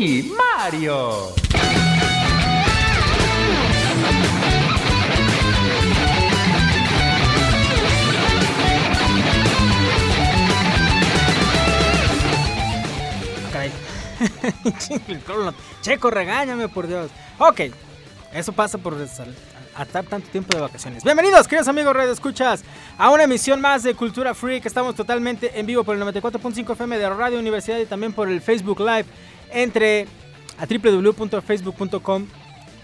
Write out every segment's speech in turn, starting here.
Mario. Checo, regáñame por Dios. Ok, eso pasa por estar tanto tiempo de vacaciones. Bienvenidos, queridos amigos Red Escuchas, a una emisión más de Cultura Freak. Estamos totalmente en vivo por el 94.5 FM de Radio Universidad y también por el Facebook Live. Entre a www.facebook.com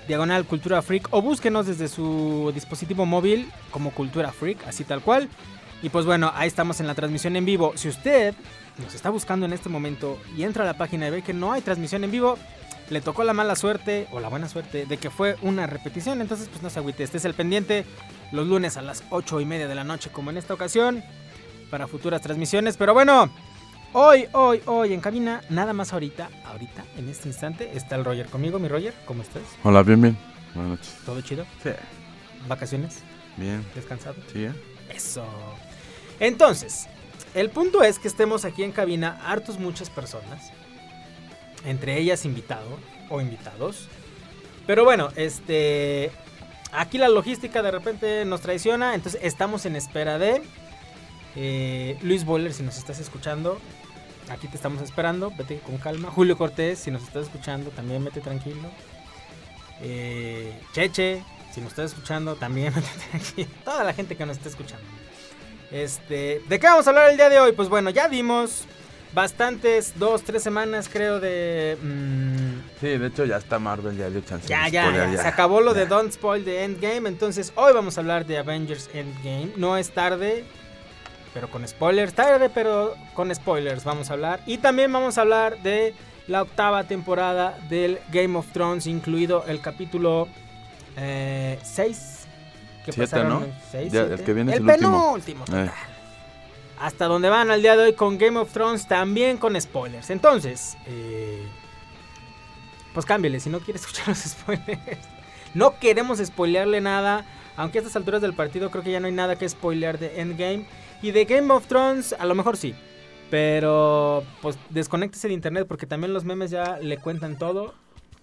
diagonal Cultura Freak o búsquenos desde su dispositivo móvil como Cultura Freak, así tal cual. Y pues bueno, ahí estamos en la transmisión en vivo. Si usted nos está buscando en este momento y entra a la página y ve que no hay transmisión en vivo, le tocó la mala suerte o la buena suerte de que fue una repetición. Entonces, pues no se agüite, este es el pendiente los lunes a las 8 y media de la noche, como en esta ocasión, para futuras transmisiones. Pero bueno, hoy, hoy, hoy en cabina, nada más ahorita, ahorita, en este instante, está el Roger conmigo. Mi Roger, ¿cómo estás? Hola, bien, bien. Buenas noches. ¿Todo chido? Sí. ¿Vacaciones? Bien. ¿Descansado? Sí, ¿eh? Eso. Entonces, el punto es que estemos aquí en cabina hartos muchas personas, entre ellas invitado o invitados. Pero bueno, este aquí la logística de repente nos traiciona, entonces estamos en espera de eh, Luis Boller, si nos estás escuchando, aquí te estamos esperando, vete con calma. Julio Cortés, si nos estás escuchando, también vete tranquilo. Eh, Cheche, si nos estás escuchando, también vete tranquilo. Toda la gente que nos está escuchando. Este, ¿De qué vamos a hablar el día de hoy? Pues bueno, ya dimos bastantes, dos, tres semanas creo de... Mm, sí, de hecho ya está Marvel, ya dio chance. Ya, ya, ya, se acabó lo de Don't Spoil the Endgame, entonces hoy vamos a hablar de Avengers Endgame. No es tarde, pero con spoilers. Tarde, pero con spoilers vamos a hablar. Y también vamos a hablar de la octava temporada del Game of Thrones, incluido el capítulo 6. Eh, que Siete, ¿no? el que viene el, el penúltimo. Eh. Hasta donde van al día de hoy con Game of Thrones, también con spoilers. Entonces, eh, pues cámbiale si no quieres escuchar los spoilers. No queremos spoilearle nada. Aunque a estas alturas del partido creo que ya no hay nada que spoilear de Endgame. Y de Game of Thrones, a lo mejor sí. Pero pues desconéctese de internet porque también los memes ya le cuentan todo.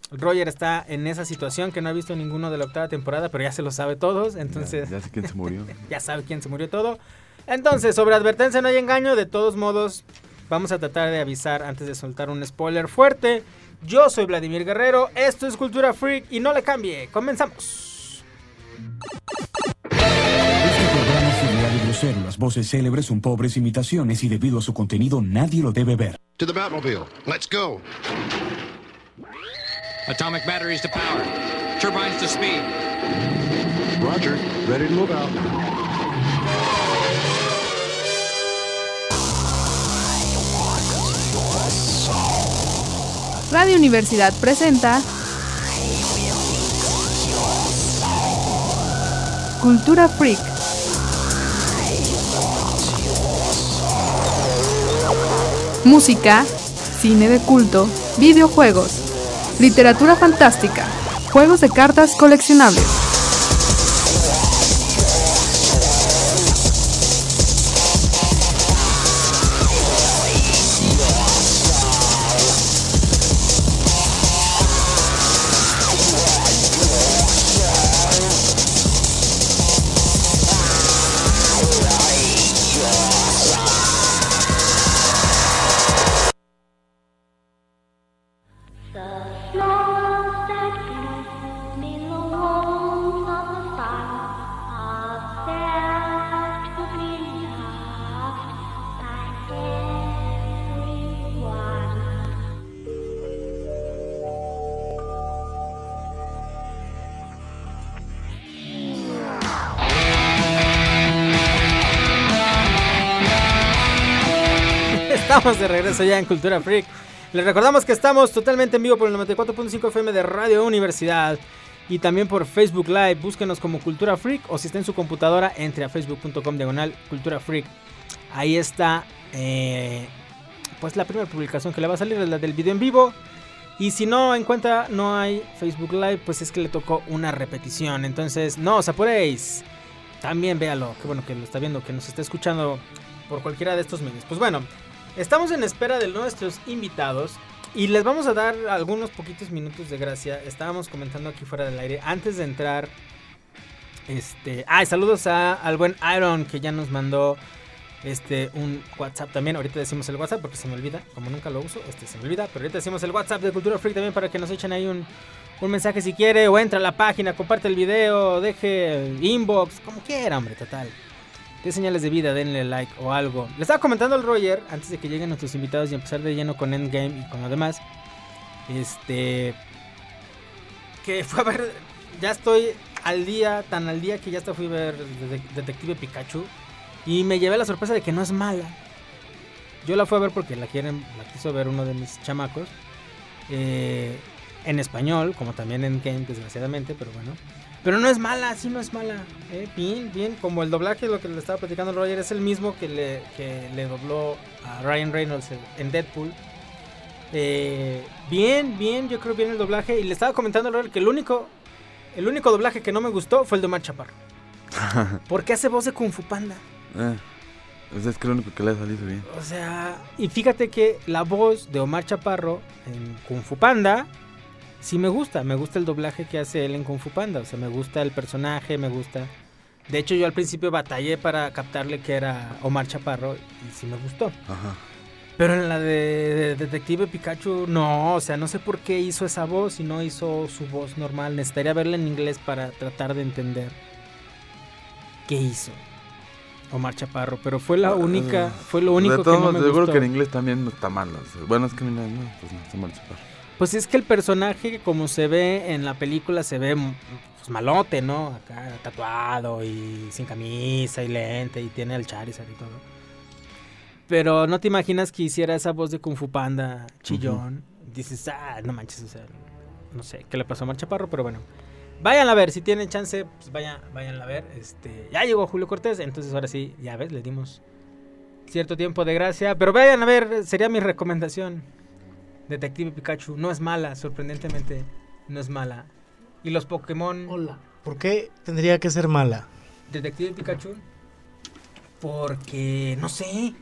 Roger está en esa situación que no ha visto ninguno de la octava temporada, pero ya se lo sabe todos, entonces... Ya, sé quién se murió. ya sabe quién se murió todo. Entonces, sobre advertencia no hay engaño, de todos modos, vamos a tratar de avisar antes de soltar un spoiler fuerte. Yo soy Vladimir Guerrero, esto es Cultura Freak y no le cambie, comenzamos. Grosero, las voces célebres son pobres imitaciones y debido a su contenido nadie lo debe ver. To the Batmobile, let's go. Atomic batteries to power. Turbines to speed. Roger. Ready to move out. Radio Universidad presenta Cultura Freak. Música, cine de culto, videojuegos literatura fantástica, juegos de cartas coleccionables. Regreso en Cultura Freak. Les recordamos que estamos totalmente en vivo por el 94.5 FM de Radio Universidad y también por Facebook Live. Búsquenos como Cultura Freak o si está en su computadora, entre a facebook.com diagonal Cultura Freak. Ahí está, eh, pues la primera publicación que le va a salir es la del video en vivo. Y si no encuentra, no hay Facebook Live, pues es que le tocó una repetición. Entonces, no os apuréis. También véalo, qué bueno que lo está viendo, que nos está escuchando por cualquiera de estos medios. Pues bueno, Estamos en espera de nuestros invitados. Y les vamos a dar algunos poquitos minutos de gracia. Estábamos comentando aquí fuera del aire. Antes de entrar. Este. Ah, saludos a, al buen Iron que ya nos mandó este un WhatsApp también. Ahorita decimos el WhatsApp porque se me olvida. Como nunca lo uso, este se me olvida. Pero ahorita decimos el WhatsApp de Cultura Freak también para que nos echen ahí un, un mensaje si quiere. O entra a la página, comparte el video, deje inbox, como quiera, hombre, total. De señales de vida, denle like o algo. Le estaba comentando al Roger, antes de que lleguen nuestros invitados y empezar de lleno con Endgame y con lo demás. Este. Que fue a ver. Ya estoy al día, tan al día que ya hasta fui a ver Detective Pikachu. Y me llevé la sorpresa de que no es mala. Yo la fui a ver porque la quieren, la quiso ver uno de mis chamacos. Eh, en español, como también en game, desgraciadamente, pero bueno. Pero no es mala, sí no es mala. Eh, bien, bien. Como el doblaje, lo que le estaba platicando Roger, es el mismo que le, que le dobló a Ryan Reynolds en Deadpool. Eh, bien, bien, yo creo bien el doblaje. Y le estaba comentando a Roger que el único, el único doblaje que no me gustó fue el de Omar Chaparro. porque hace voz de Kung Fu Panda. Eh, pues es que lo único que le ha salido bien. O sea, y fíjate que la voz de Omar Chaparro en Kung Fu Panda sí me gusta, me gusta el doblaje que hace él en Kung Fu Panda, o sea, me gusta el personaje, me gusta... De hecho, yo al principio batallé para captarle que era Omar Chaparro y sí me gustó. Ajá. Pero en la de, Detective Pikachu, no, o sea, no sé por qué hizo esa voz y no hizo su voz normal. Necesitaría verla en inglés para tratar de entender qué hizo Omar Chaparro, pero fue la única, fue lo único que no me seguro que en inglés también no está mal. Bueno, es que no, pues no está mal Chaparro. Pues es que el personaje, como se ve en la película, se ve pues, malote, ¿no? Acá tatuado y sin camisa y lente y tiene el Charizard y todo. Pero no te imaginas que hiciera esa voz de Kung Fu Panda chillón. Dices, ah, no manches, o sea, no sé qué le pasó a Mar Chaparro, pero bueno. Vayan a ver, si tienen chance, pues vayan, vayan a ver. Este, ya llegó Julio Cortés, entonces ahora sí, ya ves, le dimos cierto tiempo de gracia. Pero vayan a ver, sería mi recomendación. Detective Pikachu no es mala, sorprendentemente no es mala. Y los Pokémon. Hola. ¿Por qué tendría que ser mala? Detective Pikachu. Porque, no sé.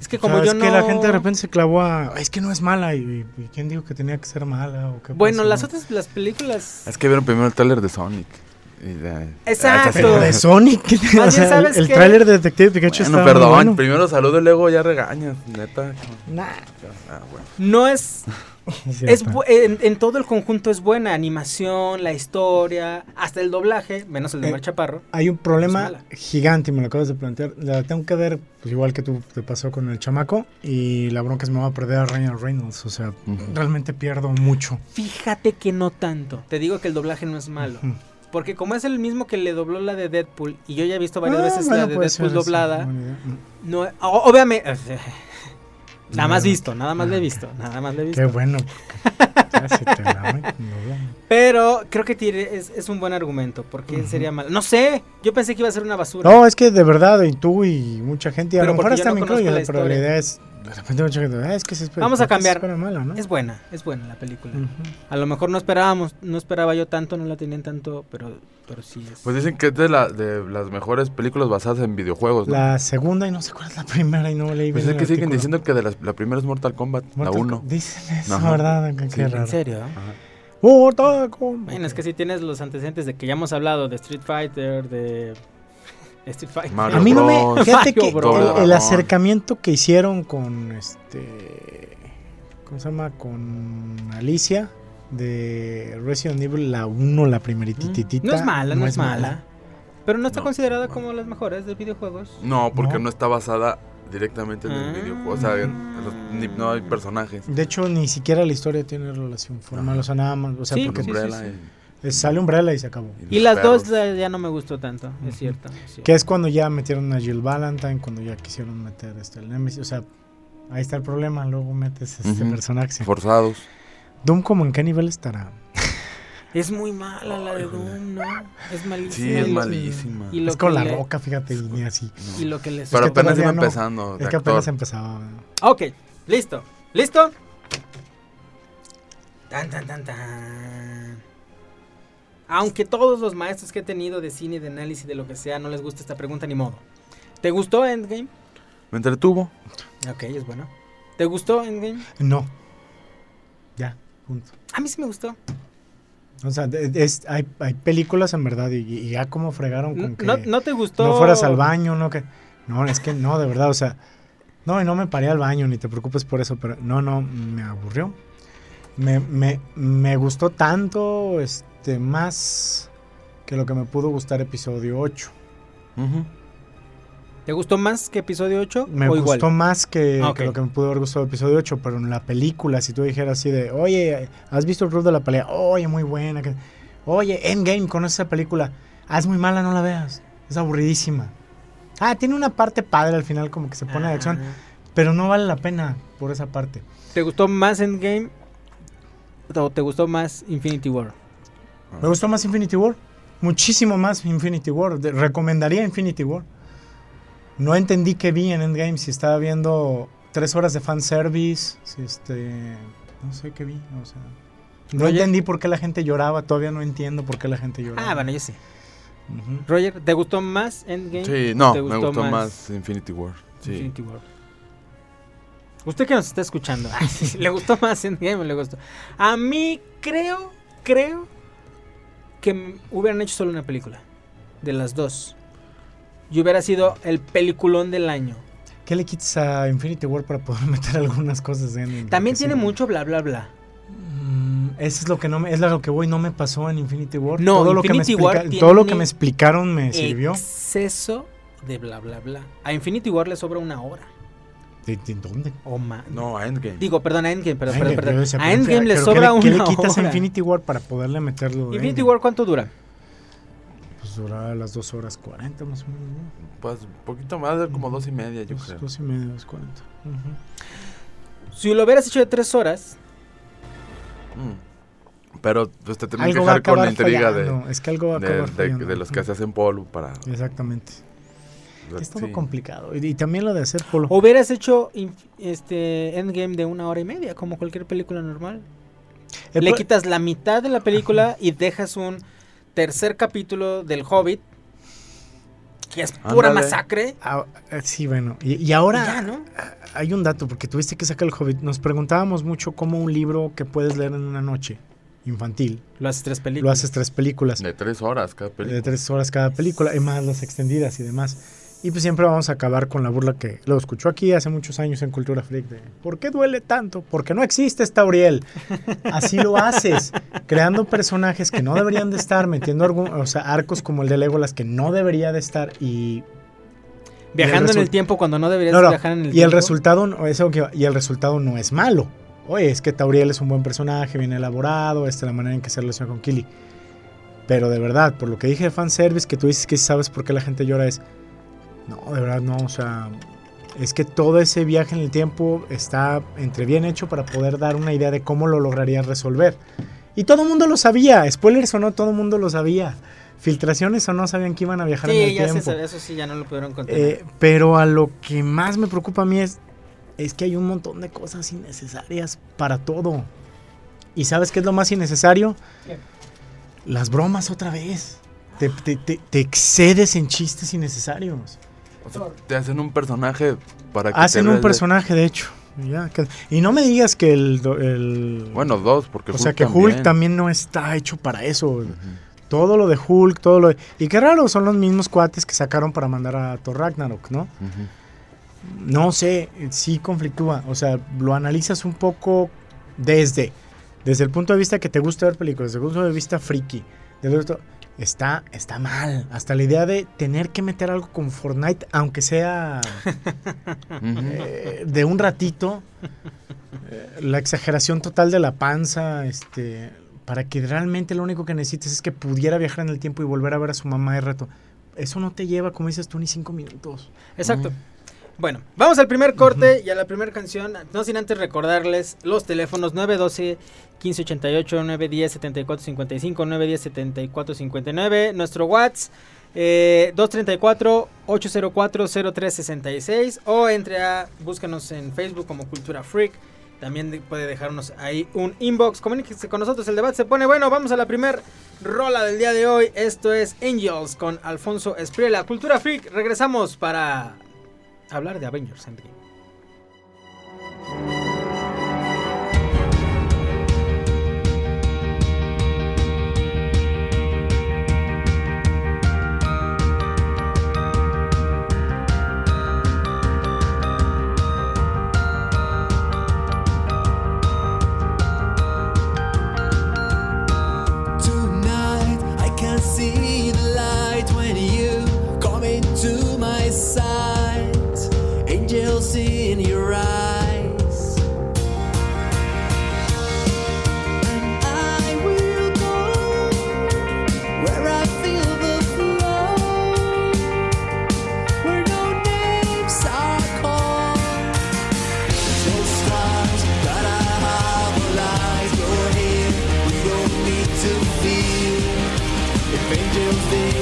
Es que como yo es que la gente de repente se clavó a. Es que no es mala. ¿Y, quién dijo que tenía que ser mala? ¿O qué bueno, las otras las películas. Es que vieron primero el trailer de Sonic. Exacto. De Sonic. o sea, el, el tráiler de Detective Pikachu bueno, perdón, primero saludo y luego ya regañas, neta. Nah. Ah, bueno. No es es en, todo el conjunto es buena, animación, la historia, hasta el doblaje, menos el de eh, Chaparro. Hay un problema gigante, me lo acabas de plantear. La tengo que ver, pues igual que tú te pasó con el chamaco, y la bronca es me va a perder a Ryan Reynolds, o sea, realmente pierdo mucho. Fíjate que no tanto. Te digo que el doblaje no es malo. Porque como es el mismo que le dobló la de Deadpool, y yo ya he visto varias ah, veces la de Deadpool doblada, no, obviamente... Nada más visto, nada más le he visto, nada más le he visto. Qué bueno. Pero creo que tiene, es, un buen argumento, porque sería mal. No sé, yo pensé que iba a ser una basura. No, es que de verdad, y tú y mucha gente, a lo mejor hasta mi pero la idea es Ah, es que Vamos a cambiar. Es buena, es buena la película. A lo mejor no esperábamos, no esperaba yo tanto, no la tenían tanto, pero, pero sí es. Pues dicen que es de, la, de las mejores películas basadas en videojuegos. La segunda y no sé cuál es la primera y no leí Pues es que siguen diciendo que de la primera es Mortal Kombat, la 1. Dicen eso, ¿verdad? ¿En serio? Mortal Kombat. Bueno, es que si tienes los antecedentes de que ya hemos hablado de Street Fighter, de a mí no me. Fíjate que el, acercamiento que hicieron con este. ¿Cómo se llama? Con Alicia de Resident Evil, la 1, la primerititita. No es mala, no, es mala. Pero no está considerada como las mejores de videojuegos. No, porque no, está basada directamente en el ah. videojuego. O sea, no hay personajes. De hecho, ni siquiera la historia tiene relación formal. O sea, nada más. O sea, porque. Sale Umbrella y se acabó. Y, las dos ya no me gustó tanto, es, cierto, Que es cuando ya metieron a Jill Valentine, cuando ya quisieron meter este, el Nemesis. O sea, ahí está el problema. Luego metes este personaje. Forzados. Doom, ¿como en qué nivel estará? Es muy mala la de Doom, ¿no? Es malísima. Sí, es malísima. es con la roca, fíjate, y ni así. Y lo que les... Pero apenas iba empezando. Es que apenas empezaba. Ok, listo. ¿Listo? Tan, tan, tan, tan. Aunque todos los maestros que he tenido de cine, de análisis, de lo que sea, no les gusta esta pregunta ni modo. ¿Te gustó Endgame? Me entretuvo. Ok, es bueno. ¿Te gustó Endgame? No. Ya, punto. A mí sí me gustó. O sea, es, hay, hay películas en verdad y, y ya como fregaron con que No, no te gustó. no fueras al baño, no que... No, es que no, de verdad, o sea... No, y no me paré al baño, ni te preocupes por eso, pero no, no, me aburrió. Me, me, me gustó tanto, este, más que lo que me pudo gustar episodio 8. Ujú. ¿Te gustó más que episodio 8 Me o gustó igual? más que, Ah, lo que me pudo haber gustado episodio 8, pero en la película, si tú dijeras así de, oye, ¿has visto el club de la pelea? Oye, muy buena. que- Oye, Endgame, ¿conoces esa película? Ah, es muy mala, no la veas. Es aburridísima. Ah, tiene una parte padre al final, como que se pone de acción, Ah. pero no vale la pena por esa parte. ¿Te gustó más Endgame o te gustó más Infinity War? Me gustó más Infinity War. Muchísimo más Infinity War. De- recomendaría Infinity War. No entendí qué vi en Endgame. Si estaba viendo tres horas de fanservice. Si este. No sé qué vi. O sea. No Roger. entendí por qué la gente lloraba. Todavía no entiendo por qué la gente lloraba. Ah, bueno, yo sí. Ujú. Roger, ¿te gustó más Endgame? Sí, no, te me gustó más Infinity War. Sí. Infinity War. Usted que nos está escuchando, ¿le gustó más Endgame o le gustó? A mí creo, creo que hubieran hecho solo una película. De las dos. Y hubiera sido el peliculón del año. ¿Qué le quitas a Infinity War para poder meter algunas cosas en También tiene sí? mucho bla bla bla. Mm, Eso es lo que no me, es lo que voy, no me pasó en Infinity War. No, todo lo que me Infinity War explica- todo lo que me explicaron me sirvió. Exceso de bla bla bla. A Infinity War le sobra una hora. ¿De, de dónde? O más. No, a Endgame. Digo, perdón, a Endgame, perdón, Endgame, perdón, pero perdón. A Endgame le sobra ¿qué una ¿Qué le quitas a hora. Infinity War para poderle meterlo? de Infinity Endgame? War, ¿cuánto dura? Pues duraba las 2 horas 40 más o menos. ¿no? Pues un poquito más, de como dos y media, yo Dos, creo. dos y media, dos 40. Ujú. Si lo hubieras hecho de tres horas, Mm. Pero pues te tienen que dejar con la intriga de, fallando. Es que algo va a de, acabar de- de los que se hacen polvo para... Exactamente. Es todo sí. complicado. Y, y también lo de hacer polo. hubieras hecho este Endgame de una hora y media, como cualquier película normal. El Le quitas la mitad de la película y dejas un tercer capítulo del Hobbit, que es pura masacre. Ah, eh, sí, bueno. Y, y ahora Ya, ¿no? hay un dato, porque tuviste que sacar el Hobbit. Nos preguntábamos mucho cómo un libro que puedes leer en una noche, infantil, Lo haces tres lo películas. haces tres películas. De tres horas cada de película. tres horas cada película, y más las extendidas y demás. Y pues siempre vamos a acabar con la burla que lo escuchó aquí hace muchos años en Cultura Freak de ¿por qué duele tanto? Porque no existe esta Auriel. Así lo haces, creando personajes que no deberían de estar, metiendo o sea, arcos como el de Legolas que no debería de estar y Viajando y el en el tiempo cuando no deberías no, no, viajar en el y tiempo. el resultado no, eso que- y el resultado no es malo. Oye, es que Tauriel es un buen personaje, bien elaborado, esta es la manera en que se relaciona con Killy. Pero de verdad, por lo que dije de fanservice, que tú dices que sabes por qué la gente llora, es. No, de verdad no, o sea. Es que todo ese viaje en el tiempo está entre bien hecho para poder dar una idea de cómo lo lograrías resolver. Y todo el mundo lo sabía, spoilers o no, todo el mundo lo sabía. Filtraciones o no sabían que iban a viajar en el ya tiempo. se sabe, eso sí, ya no lo pudieron contener. Eh, pero a lo que más me preocupa a mí es, es que hay un montón de cosas innecesarias para todo. ¿Y sabes qué es lo más innecesario? ¿Qué? Las bromas otra vez. Te, te- te- te excedes en chistes innecesarios. O sea, te hacen un personaje para que Hacen te un de- personaje, de hecho. Y ya, que- y no me digas que el... Bueno, dos, porque o sea, que Hulk también no está hecho para eso. Todo lo de Hulk, todo lo de... Y qué raro, son los mismos cuates que sacaron para mandar a Thor Ragnarok, ¿no? No sé, sí conflictúa. O sea, lo analizas un poco desde, desde el punto de vista que te gusta ver películas, desde el punto de vista friki. desde el otro- está, está mal. Hasta la idea de tener que meter algo con Fortnite, aunque sea eh, de un ratito. eh, la exageración total de la panza, este, para que realmente lo único que necesites es que pudiera viajar en el tiempo y volver a ver a su mamá de rato. Eso no te lleva, como dices tú, ni cinco minutos. Exacto. Bueno, vamos al primer corte y a la primera canción. No sin antes recordarles los teléfonos 912 1588 910 7455 910 7459. Nuestro WhatsApp eh, 234 804 0366 o entre a búscanos en Facebook como Cultura Freak. También de- puede dejarnos ahí un inbox. Comuníquese con nosotros. El debate se pone bueno. Vamos a la primer rola del día de hoy. Esto es Angels con Alfonso Espriela. Cultura Freak. Regresamos para hablar de Avengers Endgame.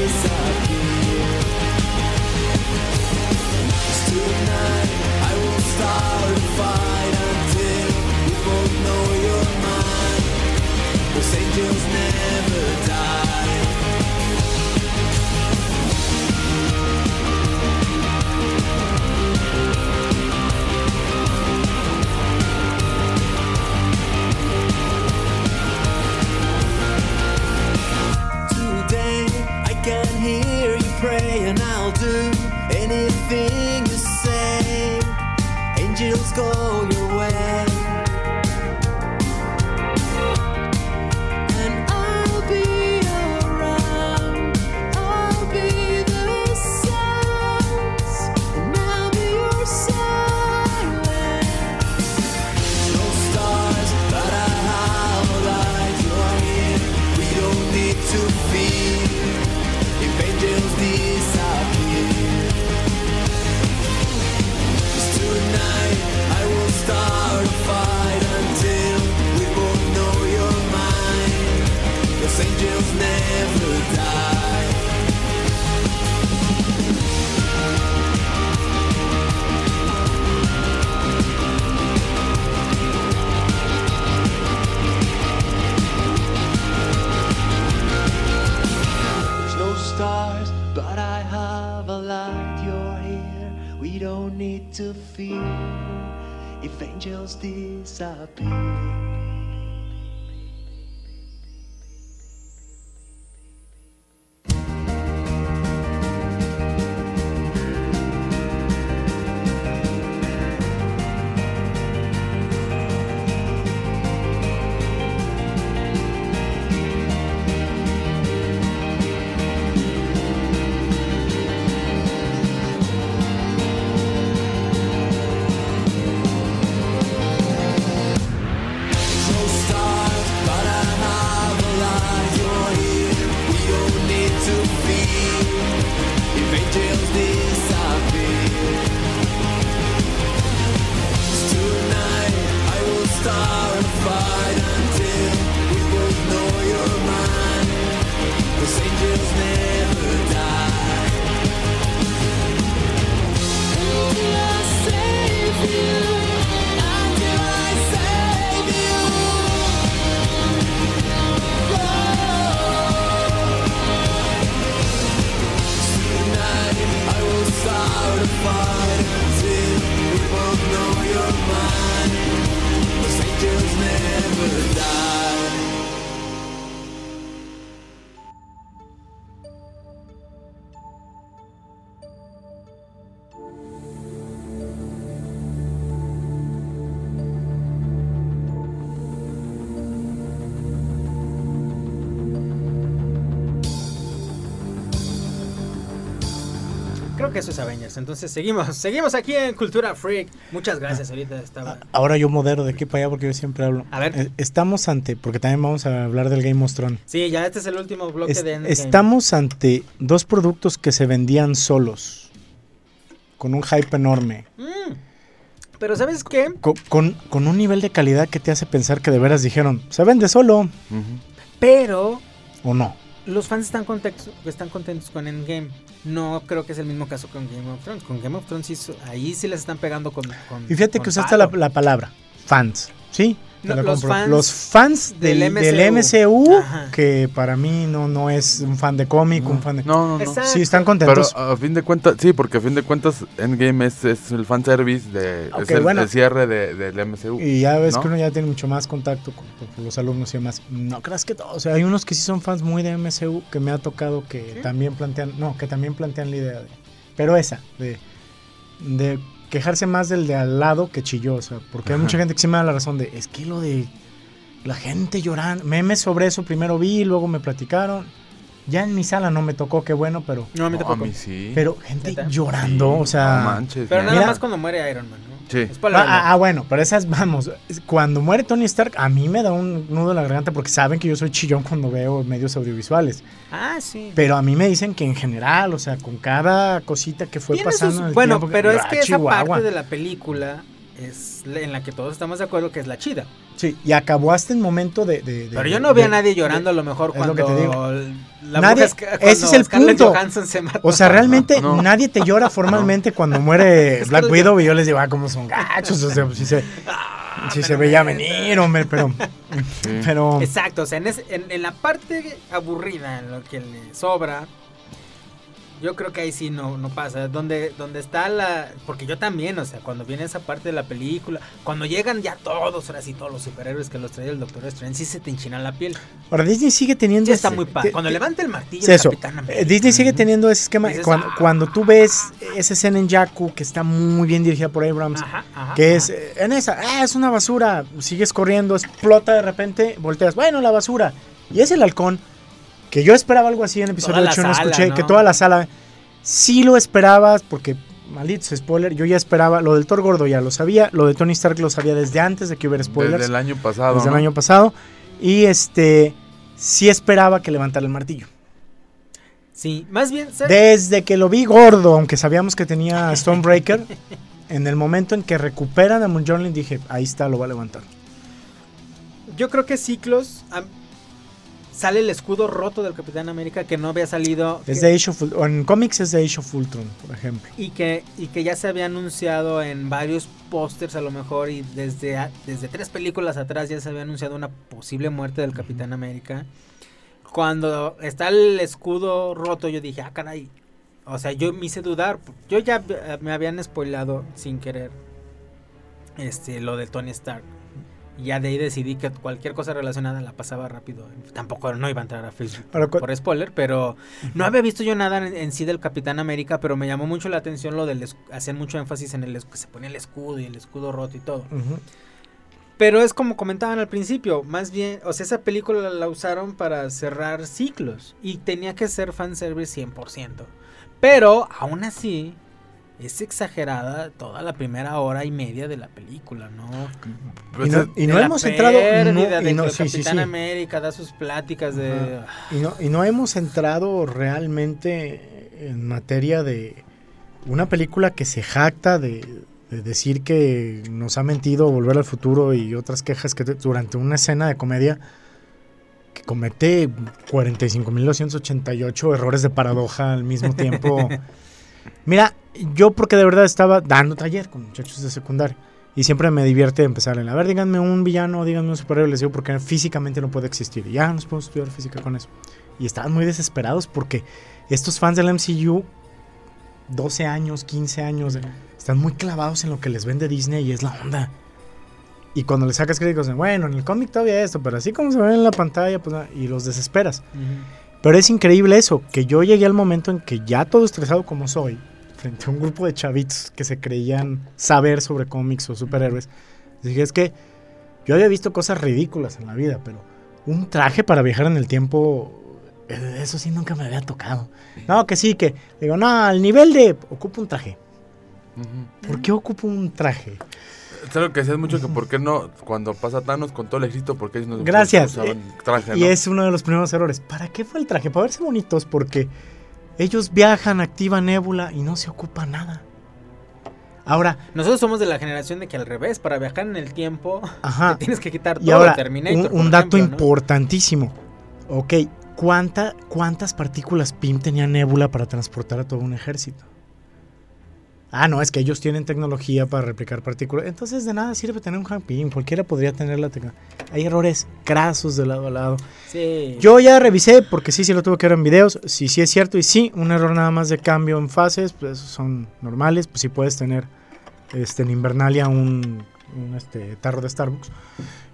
Angels We don't need to fear if angels disappear. Eso es Avengers. Entonces seguimos, seguimos aquí en Cultura Freak. Muchas gracias, ahorita estaba. Ahora yo modero de aquí para allá porque yo siempre hablo. A ver. Eh, Estamos ante, porque también vamos a hablar del Game of Thrones. Sí, ya este es el último bloque Es- de Endgame. estamos ante dos productos que se vendían solos, con un hype enorme, Mm. Pero ¿sabes qué? co- con, con un nivel de calidad que te hace pensar que de veras dijeron, se vende solo. Pero o no. Los fans están contentos, están contentos con Endgame. No creo que es el mismo caso con Game of Thrones. Con Game of Thrones sí ahí sí les están pegando con. con Y fíjate con que usaste la palabra, fans, ¿sí? No, los fans Los fans del, del del MCU. MCU, que para mí no, no es un fan de cómic, un fan de... No, no, no. Exacto. Sí, están Pero contentos. a fin de cuentas, sí, porque a fin de cuentas Endgame es, es el fanservice, de, es el, bueno. el cierre de- del MCU. Y ya ves ¿no? que uno ya tiene mucho más contacto con, con los alumnos y demás. No creas que todos. O sea, hay unos que sí son fans muy de MCU que me ha tocado que también plantean. No, que también plantean la idea de. Pero esa, de. De quejarse más del de al lado que chilló. O sea, porque hay mucha gente que sí me da la razón de. Es que lo de. La gente llorando. Memes sobre eso primero vi, luego me platicaron. Ya en mi sala no me tocó, qué bueno, pero. No, a mí No, a tampoco. mí sí. Pero gente ¿Neta? llorando, Sí, o sea. No manches. Pero man. nada Mira. más cuando muere Iron Man, ¿no? Sí. Ah, alert. ah, bueno, pero esas, vamos, cuando muere Tony Stark, a mí me da un nudo en la garganta porque saben que yo soy chillón cuando veo medios audiovisuales. Ah, sí. Pero a mí me dicen que en general, o sea, con cada cosita que fue pasando sus- en el bueno, tiempo, pero es ah, que esa Chihuahua. parte de la película es en la que todos estamos de acuerdo que es la chida. Sí, y acabó hasta el momento de... de- de- Pero yo no vi a nadie llorando a lo mejor es lo cuando que te digo. la Nadie- Scar- ese es cuando el Scarlett punto. Johansson se. O sea, realmente No. nadie te llora formalmente cuando muere Es Black Widow y yo les digo, ah, cómo son gachos, o sea, pues sí se, Ah, sí se veía venir, hombre, pero... pero Exacto, o sea, en, ese- en- en la parte aburrida, en lo que le sobra, yo creo que ahí sí no, no pasa. Donde, donde está la... Porque yo también, o sea, cuando viene esa parte de la película, cuando llegan ya todos, ahora sí, todos los superhéroes que los trae el Doctor Strange, sí se te enchina la piel. ahora Disney sigue teniendo... Ya está ese- muy padre. Cuando levanta el martillo, eso. Capitán Eh, América. Disney sigue teniendo ese esquema. Dices, cuando, "Ah". cuando tú ves esa escena en Jakku, que está muy bien dirigida por Abrams, Ajá, ajá, que ajá. es eh, en esa, ah, es una basura, sigues corriendo, explota de repente, volteas, bueno, la basura. Y es el halcón, que yo esperaba algo así en episodio Toda la 8, no sala, escuché, ¿no? que toda la sala, sí lo esperabas, porque, malditos spoiler, yo ya esperaba, lo del Thor Gordo ya lo sabía, lo de Tony Stark lo sabía desde antes de que hubiera spoilers, Desde el año pasado. desde el año pasado, y este, sí esperaba que levantara el martillo. Sí, más bien... ¿sabes? Desde que lo vi gordo, aunque sabíamos que tenía Stonebreaker, en el momento en que recuperan a Moonjorlin dije, ahí está, lo va a levantar. Yo creo que Ciclos... sale el escudo roto del Capitán América que no había salido... Es que- de Age of en cómics es de Age of Ultron, por ejemplo. Y que, y que ya se había anunciado en varios pósters a lo mejor y desde, desde tres películas atrás ya se había anunciado una posible muerte del Capitán América. Cuando está el escudo roto yo dije, ah caray. O sea, yo me hice dudar. Yo ya me habían spoilado sin querer este, lo de Tony Stark. Y ya de ahí decidí que cualquier cosa relacionada la pasaba rápido. Tampoco no iba a entrar a Facebook Ahora, por spoiler, pero no había visto yo nada en, en sí del Capitán América, pero me llamó mucho la atención lo del hacían mucho énfasis en el que se ponía el escudo y el escudo roto y todo. Pero es como comentaban al principio, más bien, o sea, esa película la usaron para cerrar ciclos y tenía que ser fanservice 100%. Pero aún así es exagerada toda la primera hora y media de la película, ¿no? Pues y no, es- y no De la hemos entrado... no- de y no- sí, sí, Capitán sí. América da sus pláticas de Y no, y no hemos entrado realmente en materia de una película que se jacta de, de decir que nos ha mentido Volver al Futuro y otras quejas que te- durante una escena de comedia que comete 45.288 errores de paradoja al mismo tiempo. Mira, yo porque de verdad estaba dando taller con muchachos de secundaria y siempre me divierte empezar en, a ver, díganme un villano, díganme un superhéroe, les digo porque físicamente no puede existir. Y ya nos podemos estudiar física con eso. Y estaban muy desesperados porque estos fans del MCU, 12 años, 15 años, están muy clavados en lo que les vende Disney y es la onda. Y cuando les sacas críticos, bueno, en el cómic todavía esto, pero así como se ve en la pantalla, pues nada", y los desesperas. Pero es increíble eso, que yo llegué al momento en que ya todo estresado como soy, frente a un grupo de chavitos que se creían saber sobre cómics o superhéroes, dije, es que yo había visto cosas ridículas en la vida, pero un traje para viajar en el tiempo, eh, eso sí nunca me había tocado. No, que sí, que digo, no, al nivel de, ocupo un traje. ¿Por qué ocupo un traje? Es algo que decías mucho que por qué no, cuando pasa Thanos con todo el éxito, porque ellos no Gracias. usaban traje, Y ¿no? es uno de los primeros errores. ¿Para qué fue el traje? Para verse bonitos, porque ellos viajan, activan nébula y no se ocupa nada. Ahora, Nosotros somos de la generación de que al revés, para viajar en el tiempo, ajá. te tienes que quitar Y todo ahora, Terminator. un, dato ejemplo, ¿no? importantísimo. Ok, ¿cuánta, ¿cuántas partículas PIM tenía Nebula para transportar a todo un ejército? Ah, no, es que ellos tienen tecnología para replicar partículas. Entonces de nada sirve tener un PIM. Cualquiera podría tener la tecnología. Hay errores crasos de lado a lado. Sí. Yo ya revisé, porque sí, sí lo tuve que ver en videos. Sí, sí es cierto. Y sí, un error nada más de cambio en fases, pues son normales. Pues sí puedes tener este, en Invernalia un, un, este, tarro de Starbucks.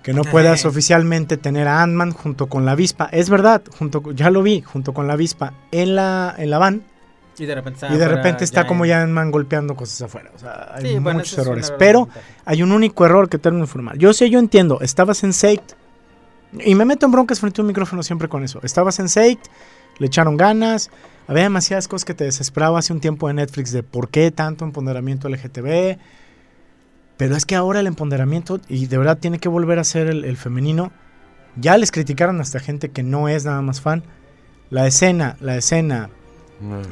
Que no puedas oficialmente tener a Ant-Man junto con la avispa. Es verdad, junto, ya lo vi, junto con la avispa en la, en la van. Y de repente está, y de afuera repente está como en- ya Ant-Man golpeando cosas afuera. O sea, hay Sí, muchos errores. error Pero de hay un único error que término informal. Yo sé, yo entiendo. Estabas en Seit. Y me meto en broncas frente a un micrófono siempre con eso. Estabas en Seit, le echaron ganas. Había demasiadas cosas que te desesperaba hace un tiempo en Netflix de por qué tanto empoderamiento LGTB. Pero es que ahora el empoderamiento, y de verdad tiene que volver a ser el, el femenino. Ya les criticaron hasta gente que no es nada más fan. La escena, la escena.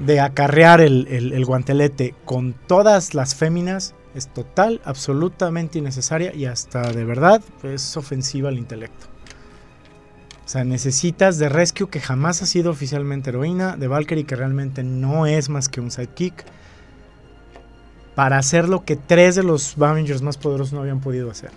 De acarrear el, el- el guantelete con todas las féminas es total, absolutamente innecesaria y hasta de verdad es ofensiva al intelecto. O sea, necesitas de Rescue que jamás ha sido oficialmente heroína, de Valkyrie que realmente no es más que un sidekick, para hacer lo que tres de los Avengers más poderosos no habían podido hacer.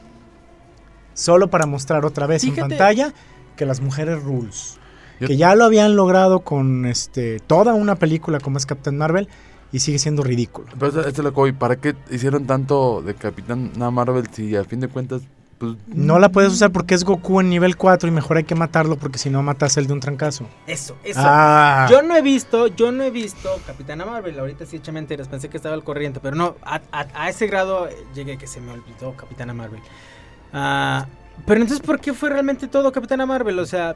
Solo para mostrar otra vez en pantalla que las mujeres rules. Yo- Que ya lo habían logrado con este toda una película como es Captain Marvel y sigue siendo ridículo. Pero esto es lo que voy. ¿Para qué hicieron tanto de Capitana Marvel si a fin de cuentas... Pues, No la puedes usar porque es Goku en nivel 4 y mejor hay que matarlo porque si no matas el de un trancazo. Eso, eso. Ah, Yo no he visto, yo no he visto Capitana Marvel, ahorita sí eché mentiras, pensé que estaba al corriente, pero no, a, a- a ese grado llegué que se me olvidó Capitana Marvel. Ah, pero entonces, ¿por qué fue realmente todo Capitana Marvel? O sea,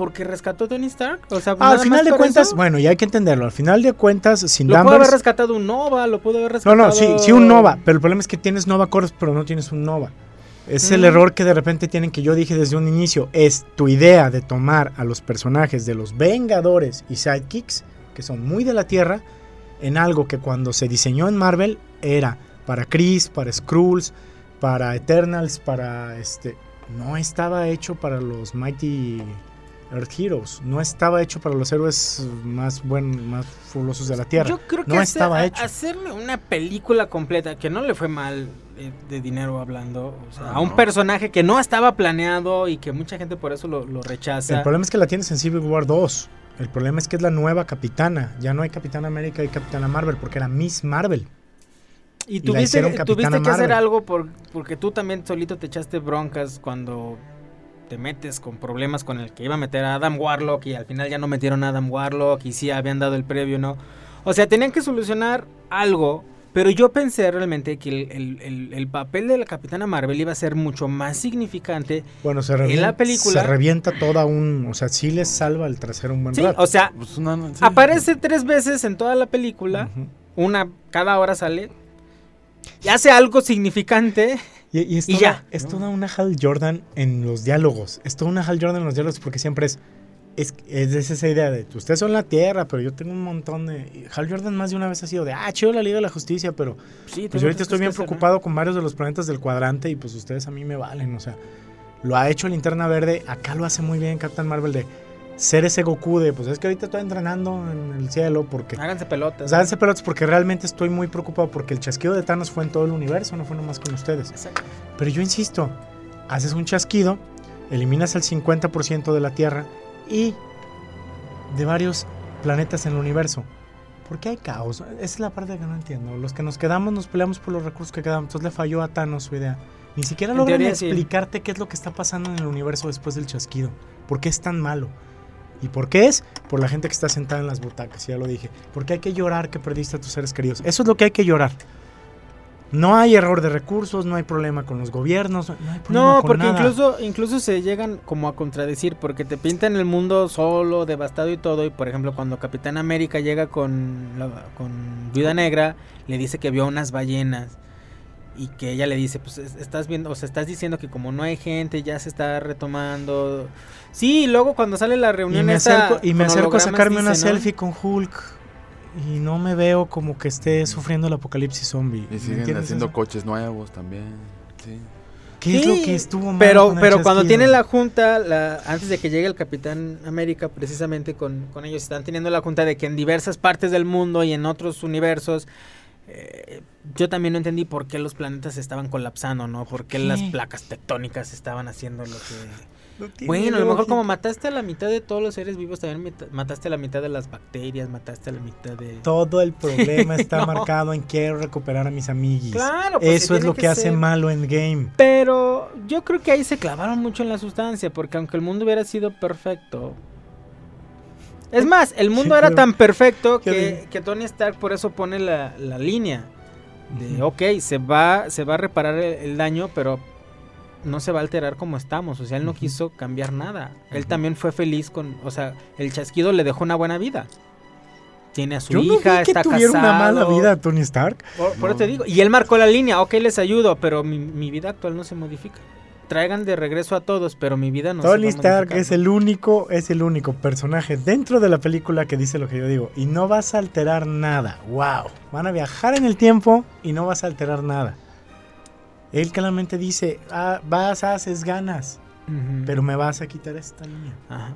¿porque rescató a Tony Stark? O sea, al nada final de cuentas, eso? bueno, y hay que entenderlo. Al final de cuentas, sin Lo pudo haber rescatado un Nova, lo pudo haber No, rescatado... no, sí, sí un Nova, pero el problema es que tienes Nova Corps, pero no tienes un Nova. Es el Mm. error que de repente tienen que yo dije desde un inicio. Es tu idea de tomar a los personajes de los Vengadores y Sidekicks, que son muy de la Tierra, en algo que cuando se diseñó en Marvel era para Chris, para Skrulls, para Eternals, para este. No estaba hecho para los Mighty Earth Heroes. No estaba hecho para los héroes más buen, más fabulosos de la Tierra. Yo creo que no hace- estaba hecho. hacerle una película completa, que no le fue mal de, de dinero hablando, o sea, Ah, a un no. personaje que no estaba planeado y que mucha gente por eso lo, lo rechaza. El problema es que la tienes en Civil War 2. El problema es que es la nueva capitana. Ya no hay Capitana América y Capitana Marvel porque era Miss Marvel. Y tuviste, que hacer algo por, porque tú también solito te echaste broncas cuando te metes con problemas con el que iba a meter a Adam Warlock y al final ya no metieron a Adam Warlock y sí habían dado el previo, ¿no? O sea, tenían que solucionar algo, pero yo pensé realmente que el, el- el- el papel de la Capitana Marvel iba a ser mucho más significante. Bueno, se En revienta, la película- se revienta toda un... O sea, sí les salva el trasero un buen Sí, rato. o sea, pues una- sí. aparece tres veces en toda la película, una cada hora sale, y hace algo significante. Y, y es, y toda, ya. es toda una Hal Jordan en los diálogos. Es toda una Hal Jordan en los diálogos porque siempre es... Es, es, es esa idea de, ustedes son la Tierra, pero yo tengo un montón de... Hal Jordan más de una vez ha sido de, ah, chido la Liga de la Justicia, pero Sí, Pues yo ahorita estoy bien preocupado con varios de los planetas del cuadrante y pues ustedes a mí me valen, o sea, lo ha hecho Linterna Verde, acá lo hace muy bien Captain Marvel de ser ese Goku de, pues es que ahorita estoy entrenando en el cielo porque... Háganse pelotas. Sea, háganse pelotas porque realmente estoy muy preocupado porque el chasquido de Thanos fue en todo el universo, no fue nomás con ustedes. Exacto. Pero yo insisto, haces un chasquido, eliminas el 50% de la Tierra y de varios planetas en el universo. ¿Por qué hay caos? Esa es la parte que no entiendo. Los que nos quedamos nos peleamos por los recursos que quedamos. Entonces le falló a Thanos su idea. Ni siquiera logran teoría, sí. explicarte qué es lo que está pasando en el universo después del chasquido. ¿Por qué es tan malo? ¿Y por qué es? Por la gente que está sentada en las butacas, ya lo dije. Porque hay que llorar que perdiste a tus seres queridos. Eso es lo que hay que llorar. No hay error de recursos, no hay problema con los gobiernos, no hay problema No, con porque nada. incluso incluso se llegan como a contradecir porque te pintan el mundo solo, devastado y todo y por ejemplo cuando Capitán América llega con la- con Viuda Negra le dice que vio unas ballenas y que ella le dice, pues es- estás viendo, o sea, estás diciendo que como no hay gente ya se está retomando. Sí, y luego cuando sale la y reunión me esta acerco, y me acerco a sacarme una selfie con Hulk y no me veo como que esté sufriendo el apocalipsis zombie. Y ¿Me siguen haciendo eso? coches nuevos también. Sí. ¿Qué es lo que estuvo mal Pero, pero cuando tiene la junta, la, antes de que llegue el Capitán América, precisamente con, con ellos, están teniendo la junta de que en diversas partes del mundo y en otros universos, eh, yo también no entendí por qué los planetas estaban colapsando, ¿no? Por qué ¿Qué? las placas tectónicas estaban haciendo lo que... No tiene Bueno, a lo mejor como mataste a la mitad de todos los seres vivos, también mataste a la mitad de las bacterias, mataste a la mitad de... Todo el problema está No. marcado en quiero recuperar a mis amiguis. Claro, pues, Eso es lo que que hace ser. malo en game. Pero yo creo que ahí se clavaron mucho en la sustancia, porque aunque el mundo hubiera sido perfecto. Es más, el mundo Sí, era tan perfecto ¿Qué que, Tony Stark por eso pone la, la línea de, ok, se va, se va a reparar el, el daño, pero no se va a alterar como estamos. O sea, él no quiso cambiar nada. Él también fue feliz con, o sea, el chasquido le dejó una buena vida. Tiene a su Yo no hija, vi que está tuviera una mala casado. vida Tony Stark. Por, por No. eso te digo. Y él marcó la línea, ok, les ayudo, pero mi, mi vida actual no se modifica. traigan de regreso a todos, pero mi vida no Tony se va Stark es el único, es el único personaje dentro de la película que dice lo que yo digo. Y no vas a alterar nada. Wow. Van a viajar en el tiempo y no vas a alterar nada. Él claramente dice, ah, vas, haces ganas, pero me vas a quitar esta niña. Ajá.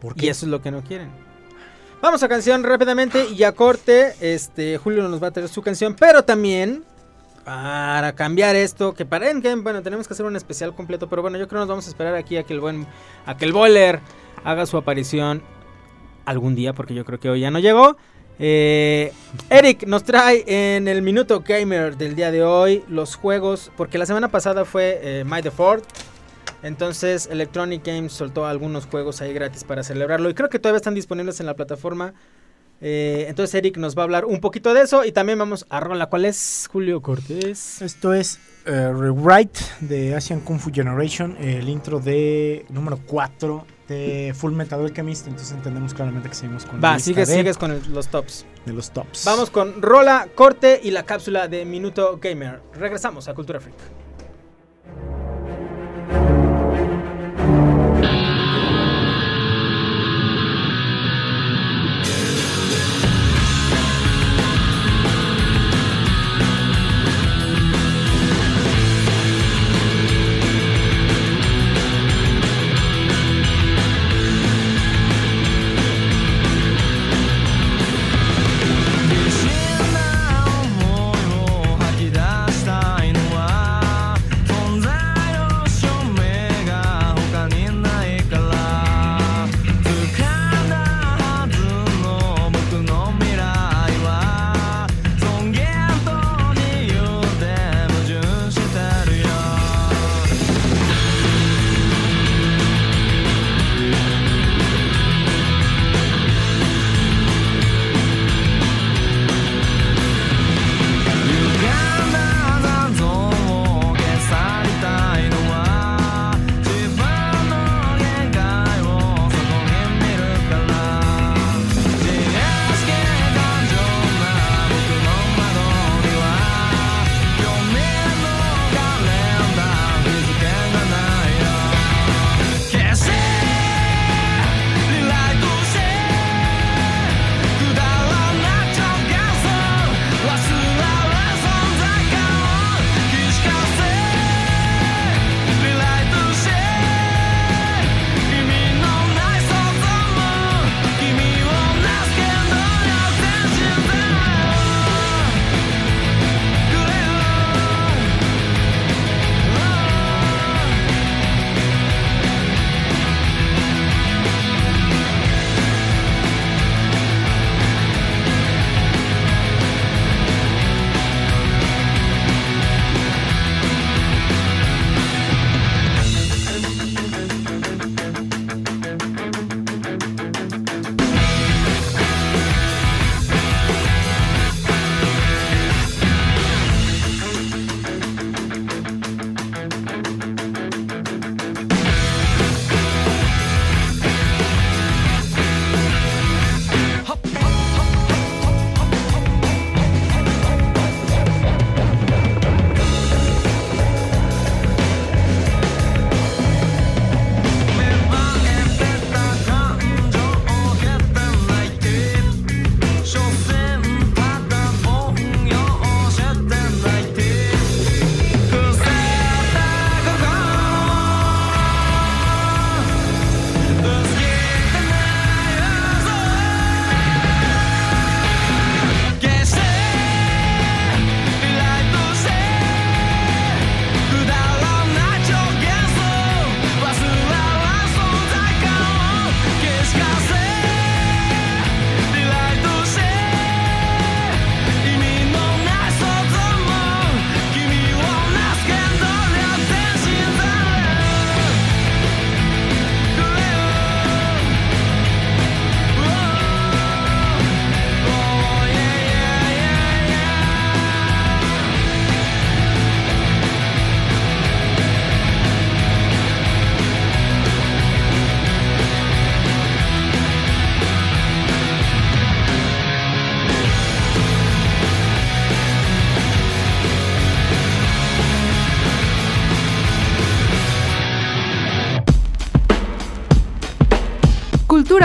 ¿Por Y eso es lo que no quieren. Vamos a canción rápidamente y a corte. Este, Julio nos va a traer su canción, pero también para cambiar esto, que para Endgame, bueno, tenemos que hacer un especial completo, pero bueno, yo creo que nos vamos a esperar aquí a que el buen, a que el boiler haga su aparición algún día, porque yo creo que hoy ya no llegó. Eh, Eric nos trae en el Minuto Gamer del día de hoy los juegos, porque la semana pasada fue eh, My Fourth. Entonces Electronic Games soltó algunos juegos ahí gratis para celebrarlo y creo que todavía están disponibles en la plataforma. Eh, entonces Eric nos va a hablar un poquito de eso y también vamos a Rola. ¿Cuál es Julio Cortés? Esto es eh, Rewrite de Asian Kung Fu Generation, el intro de número 4 de Full Metal Alchemist. Entonces entendemos claramente que seguimos con Va, sigues, sigues con el- los tops. de los tops. Vamos con Rola, Corte y la cápsula de Minuto Gamer. Regresamos a Cultura Freak.「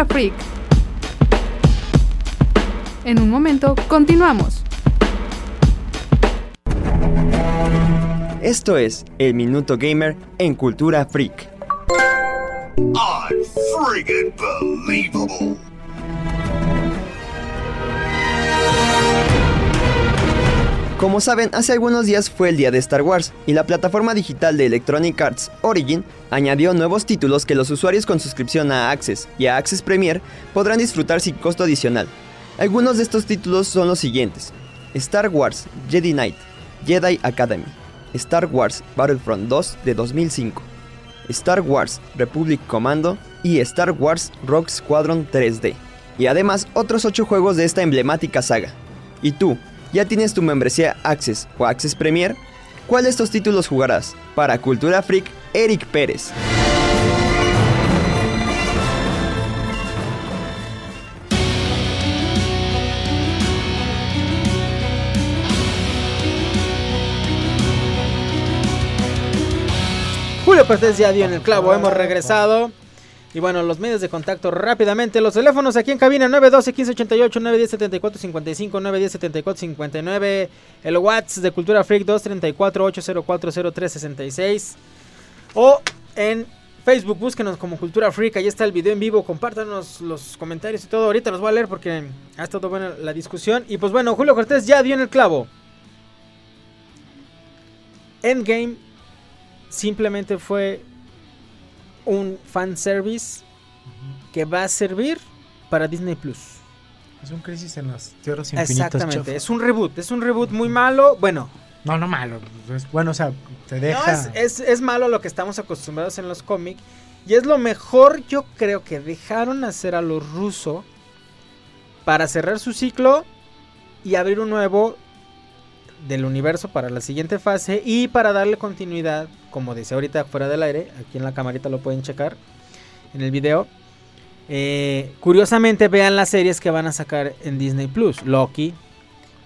Cultura Freak. En un momento, continuamos. Esto es El Minuto Gamer en Cultura Freak. Como saben, hace algunos días fue el día de Star Wars y la plataforma digital de Electronic Arts Origin añadió nuevos títulos que los usuarios con suscripción a Access y a Access Premier podrán disfrutar sin costo adicional. Algunos de estos títulos son los siguientes: Star Wars Jedi Knight, Jedi Academy, Star Wars Battlefront 2 de 2005, Star Wars Republic Commando y Star Wars Rogue Squadron 3D. Y además otros 8 juegos de esta emblemática saga. ¿Y tú? ¿Ya tienes tu membresía Access o Access Premier? ¿Cuál de estos títulos jugarás? Para Cultura Freak, Eric Pérez. Julio Cortés ya dio en el clavo, hemos regresado. Y bueno, los medios de contacto rápidamente. Los teléfonos aquí en cabina 912-1588, 910-7455, 910-7459. El WhatsApp de Cultura Freak 234-804-0366. O en Facebook, búsquenos como Cultura Freak. Ahí está el video en vivo. Compártanos los comentarios y todo. Ahorita los voy a leer porque ha estado buena la discusión. Y pues bueno, Julio Cortés ya dio en el clavo. Endgame simplemente fue un fanservice que va a servir para Disney Plus. Es un crisis en las tierras infinitas. Exactamente, chafa. es un reboot, es un reboot muy malo. Bueno, No, no malo. es bueno, o sea, te no, deja. es, es- es malo lo que estamos acostumbrados en los cómics. Y es lo mejor, yo creo que dejaron hacer a los rusos para cerrar su ciclo y abrir un nuevo del universo para la siguiente fase y para darle continuidad, como decía ahorita fuera del aire, aquí en la camarita lo pueden checar en el video. Eh, curiosamente vean las series que van a sacar en Disney Plus, Loki,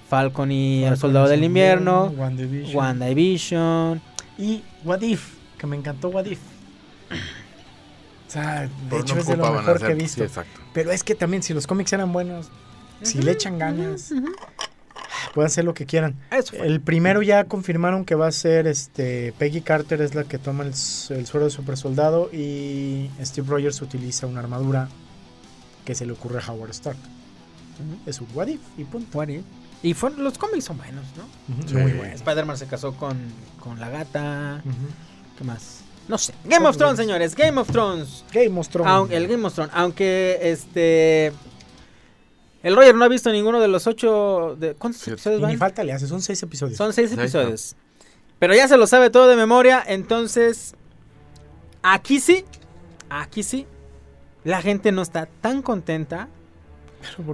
Falcon y el Soldado del el Invierno, WandaVision. WandaVision, Y What If, que me encantó What If. O sea, de Pero hecho no es de lo mejor que he visto. Sí, exacto. Pero es que también si los cómics eran buenos, si le echan ganas, pueden hacer lo que quieran. Eso fue. El primero ya confirmaron que va a ser este Peggy Carter es la que toma el, el suero de super soldado y Steve Rogers utiliza una armadura que se le ocurre a Howard Stark. Es un what if y punto. What if? Y fueron, los cómics son buenos, ¿no? Sí. Muy bueno. Spider-Man se casó con, con la gata. ¿Qué más? No sé. Game of Thrones, buenos. señores. Game of Thrones. Game of Thrones. Aunque, el Game of Thrones. Aunque este. El Roger no ha visto ninguno de los ocho. De, ¿Cuántos episodios Y ni van? falta le hace, son seis episodios. Son seis episodios. Pero ya se lo sabe todo de memoria. Entonces. Aquí sí. Aquí sí. La gente no está tan contenta Pero ¿por qué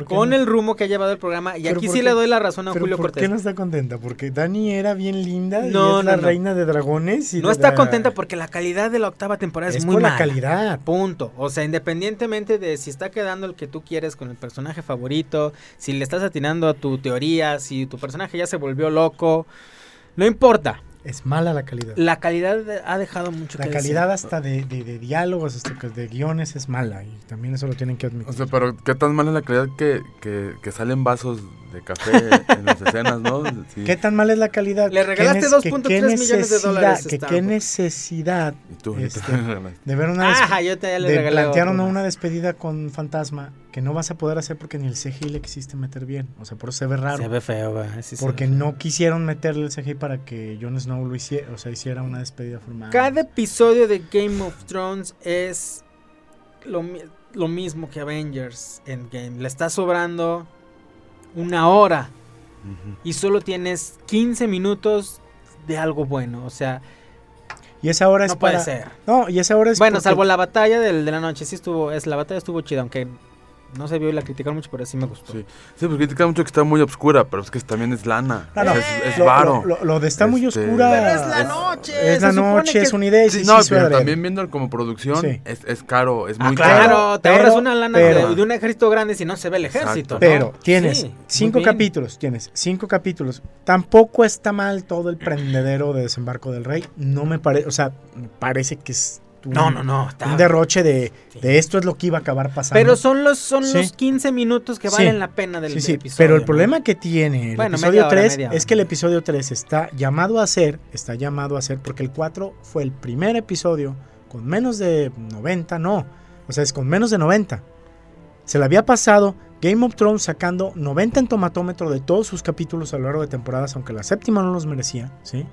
con no? el rumbo que ha llevado el programa. Y aquí ¿por sí qué? le doy la razón a Julio ¿por Cortés. qué no está contenta? Porque Dani era bien linda No, y es no, la reina de dragones. Y No de está la- contenta porque la calidad de la octava temporada es, es muy por la mala. calidad. Punto. O sea, independientemente de si está quedando el que tú quieres con el personaje favorito, si le estás atinando a tu teoría, si tu personaje ya se volvió loco, no importa. Es mala la calidad. La calidad de- ha dejado mucho La que calidad decir. hasta de, de- de diálogos, hasta que de guiones es mala. Y también eso lo tienen que admitir. O sea, pero qué tan mala es la calidad que, que, que salen vasos de café en las escenas, ¿no? Sí. ¿Qué tan mala es la calidad? Le ¿Qué regalaste nes- que 2.3 qué millones de dólares Que qué necesidad Y tú, este, tú- de ver una Ajá, yo te ya le de regalé plantearon una despedida con Fantasma que no vas a poder hacer porque ni el CGI le existe meter bien. O sea, por eso se ve raro. Se ve feo, sí se porque ve feo. no quisieron meterle el CGI para que Jon Snow lo hiciera, o sea, hiciera una despedida formal. Cada episodio de Game of Thrones es lo, mi- lo mismo que Avengers Endgame. Le está sobrando una hora y solo tienes 15 minutos de algo bueno. O sea, Y esa hora es no puede para ser. No, y esa hora es Bueno, porque- salvo la batalla del, de la noche, sí estuvo, es, la batalla estuvo chida, aunque no se vio y la criticaron mucho, pero sí me gustó. Sí. Sí, porque critica mucho que está muy oscura, pero es que también es lana. No, no, O sea, es, es lo, varo. lo- lo- lo de está muy Este- oscura. Pero es la noche. Es la noche, que- es una idea. y Sí, sí, no, sí, pero también viendo como producción Sí. es, es caro, es Ah, muy claro, caro. te pero- ahorras una lana pero- de, de un ejército grande si no se ve el ejército. Pero tienes cinco capítulos, tienes cinco capítulos. Tampoco está mal todo el prendedero de Desembarco del Rey. No me parece, o sea, parece que es un, No, no, no, está- un derroche de, Sí. de esto es lo que iba a acabar pasando. Pero son los, son Sí. los 15 minutos que Sí. valen la pena del Sí, sí, episodio. pero el ¿no? problema que tiene el Bueno, episodio hora, 3 media es que el episodio 3 está llamado a ser, está llamado a ser, porque el 4 fue el primer episodio con menos de 90, no, o sea, es con menos de 90. Se le había pasado Game of Thrones sacando 90 en tomatómetro de todos sus capítulos a lo largo de temporadas, aunque la séptima no los merecía, ¿sí?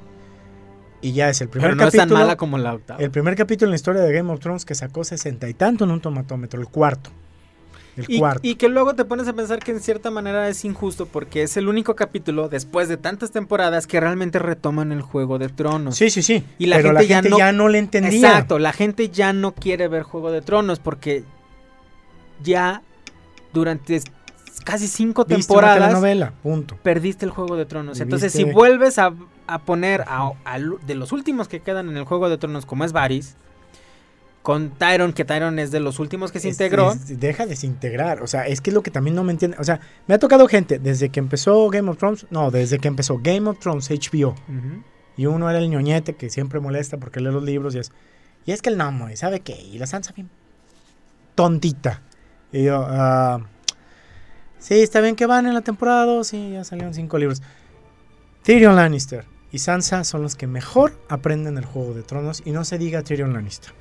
Y ya es el primer Pero no es tan capítulo. mala como la octava. el primer capítulo en la historia de Game of Thrones que sacó 60 y tanto en un tomatómetro, el cuarto. El Y, cuarto. y que luego te pones a pensar que en cierta manera es injusto porque es el único capítulo después de tantas temporadas que realmente retoman el Juego de Tronos. Sí, sí, sí. Y la pero gente la ya no- ya no le entendía. Exacto, la gente ya no quiere ver Juego de Tronos porque ya durante casi cinco Viste una temporadas telenovela, punto. perdiste el Juego de Tronos. Entonces, si vuelves a, a poner a, de los últimos que quedan en el Juego de Tronos, como es Varys, con Tyron, que Tyron es de los últimos que se Es- integró. es- deja desintegrar. O sea, es que es lo que también no me entiende. O sea, me ha tocado gente desde que empezó Game of Thrones. No, desde que empezó Game of Thrones HBO. Y uno era el ñoñete que siempre molesta porque lee los libros y es. Y es que el no, ¿y ¿sabe qué? Y la Sansa bien tontita. Y yo, ah, sí, está bien que van en la temporada 2, sí, ya salieron cinco libros. Tyrion Lannister y Sansa son los que mejor aprenden el Juego de Tronos y no se diga Tyrion Lannister.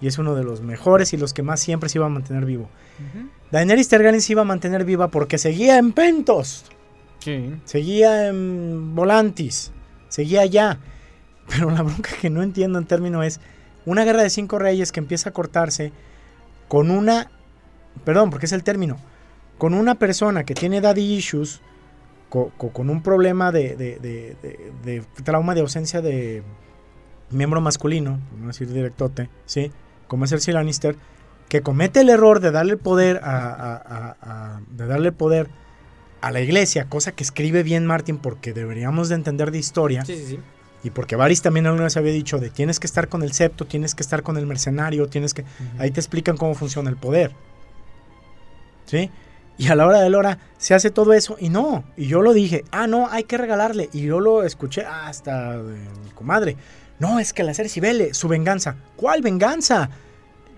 Y es uno de los mejores y los que más siempre se iba a mantener vivo. Daenerys Targaryen se iba a mantener viva porque seguía en Pentos. Sí. Seguía en Volantis, seguía allá. Pero la bronca que no entiendo en términos es una guerra de cinco reyes que empieza a cortarse con una, perdón, porque es el término, con una persona que tiene daddy issues, co- co- con, un problema de, de- de- de- de trauma de ausencia de miembro masculino, por no decir directote, ¿sí? Como es Cersei Lannister, que comete el error de darle poder a, a- a- a- de darle poder a la iglesia, cosa que escribe bien Martin porque deberíamos de entender de historia Sí, sí, sí. y porque Varys también alguna vez había dicho de tienes que estar con el septo, tienes que estar con el mercenario, tienes que ahí te explican cómo funciona el poder. ¿Sí? Y a la hora de la hora se hace todo eso y no, y yo lo dije, ah, no, hay que regalarle. Y yo lo escuché hasta de mi comadre. No, es que la Cersei vele, su venganza. ¿Cuál venganza?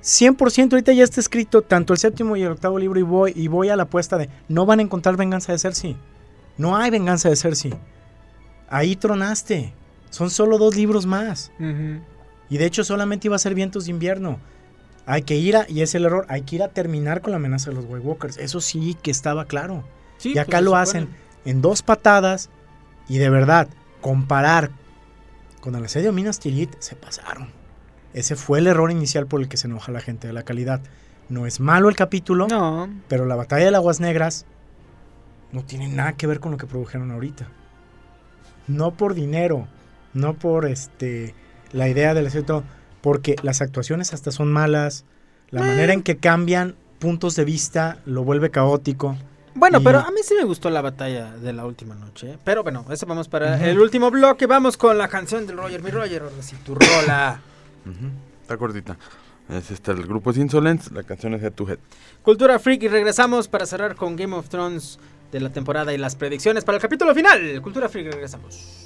100% ahorita ya está escrito tanto el séptimo y el octavo libro y voy, y voy a la apuesta de no van a encontrar venganza de Cersei. No hay venganza de Cersei. Ahí tronaste. Son solo dos libros más. Y de hecho solamente iba a ser vientos de invierno. Hay que ir a, y es el error, hay que ir a terminar con la amenaza de los White Walkers. Eso sí que estaba claro. Sí, y pues, acá lo hacen en dos patadas. Y de verdad, comparar con el asedio de Minas Tirith, se pasaron. Ese fue el error inicial por el que se enoja la gente de la calidad. No es malo el capítulo, No. pero la batalla de las Aguas Negras no tiene nada que ver con lo que produjeron ahorita. No por dinero, no por este la idea del asedio, porque las actuaciones hasta son malas, la manera en que cambian puntos de vista lo vuelve caótico. Bueno, Y- pero a mí sí me gustó la batalla de la última noche. ¿eh? Pero bueno, eso vamos para el último bloque. Vamos con la canción del Roger. Mi Roger, ahora sí, tu rola. Está cortita. Es este, el grupo es Insolence, la canción es Head to Head. Cultura Freak y regresamos para cerrar con Game of Thrones de la temporada y las predicciones para el capítulo final. Cultura Freak, regresamos.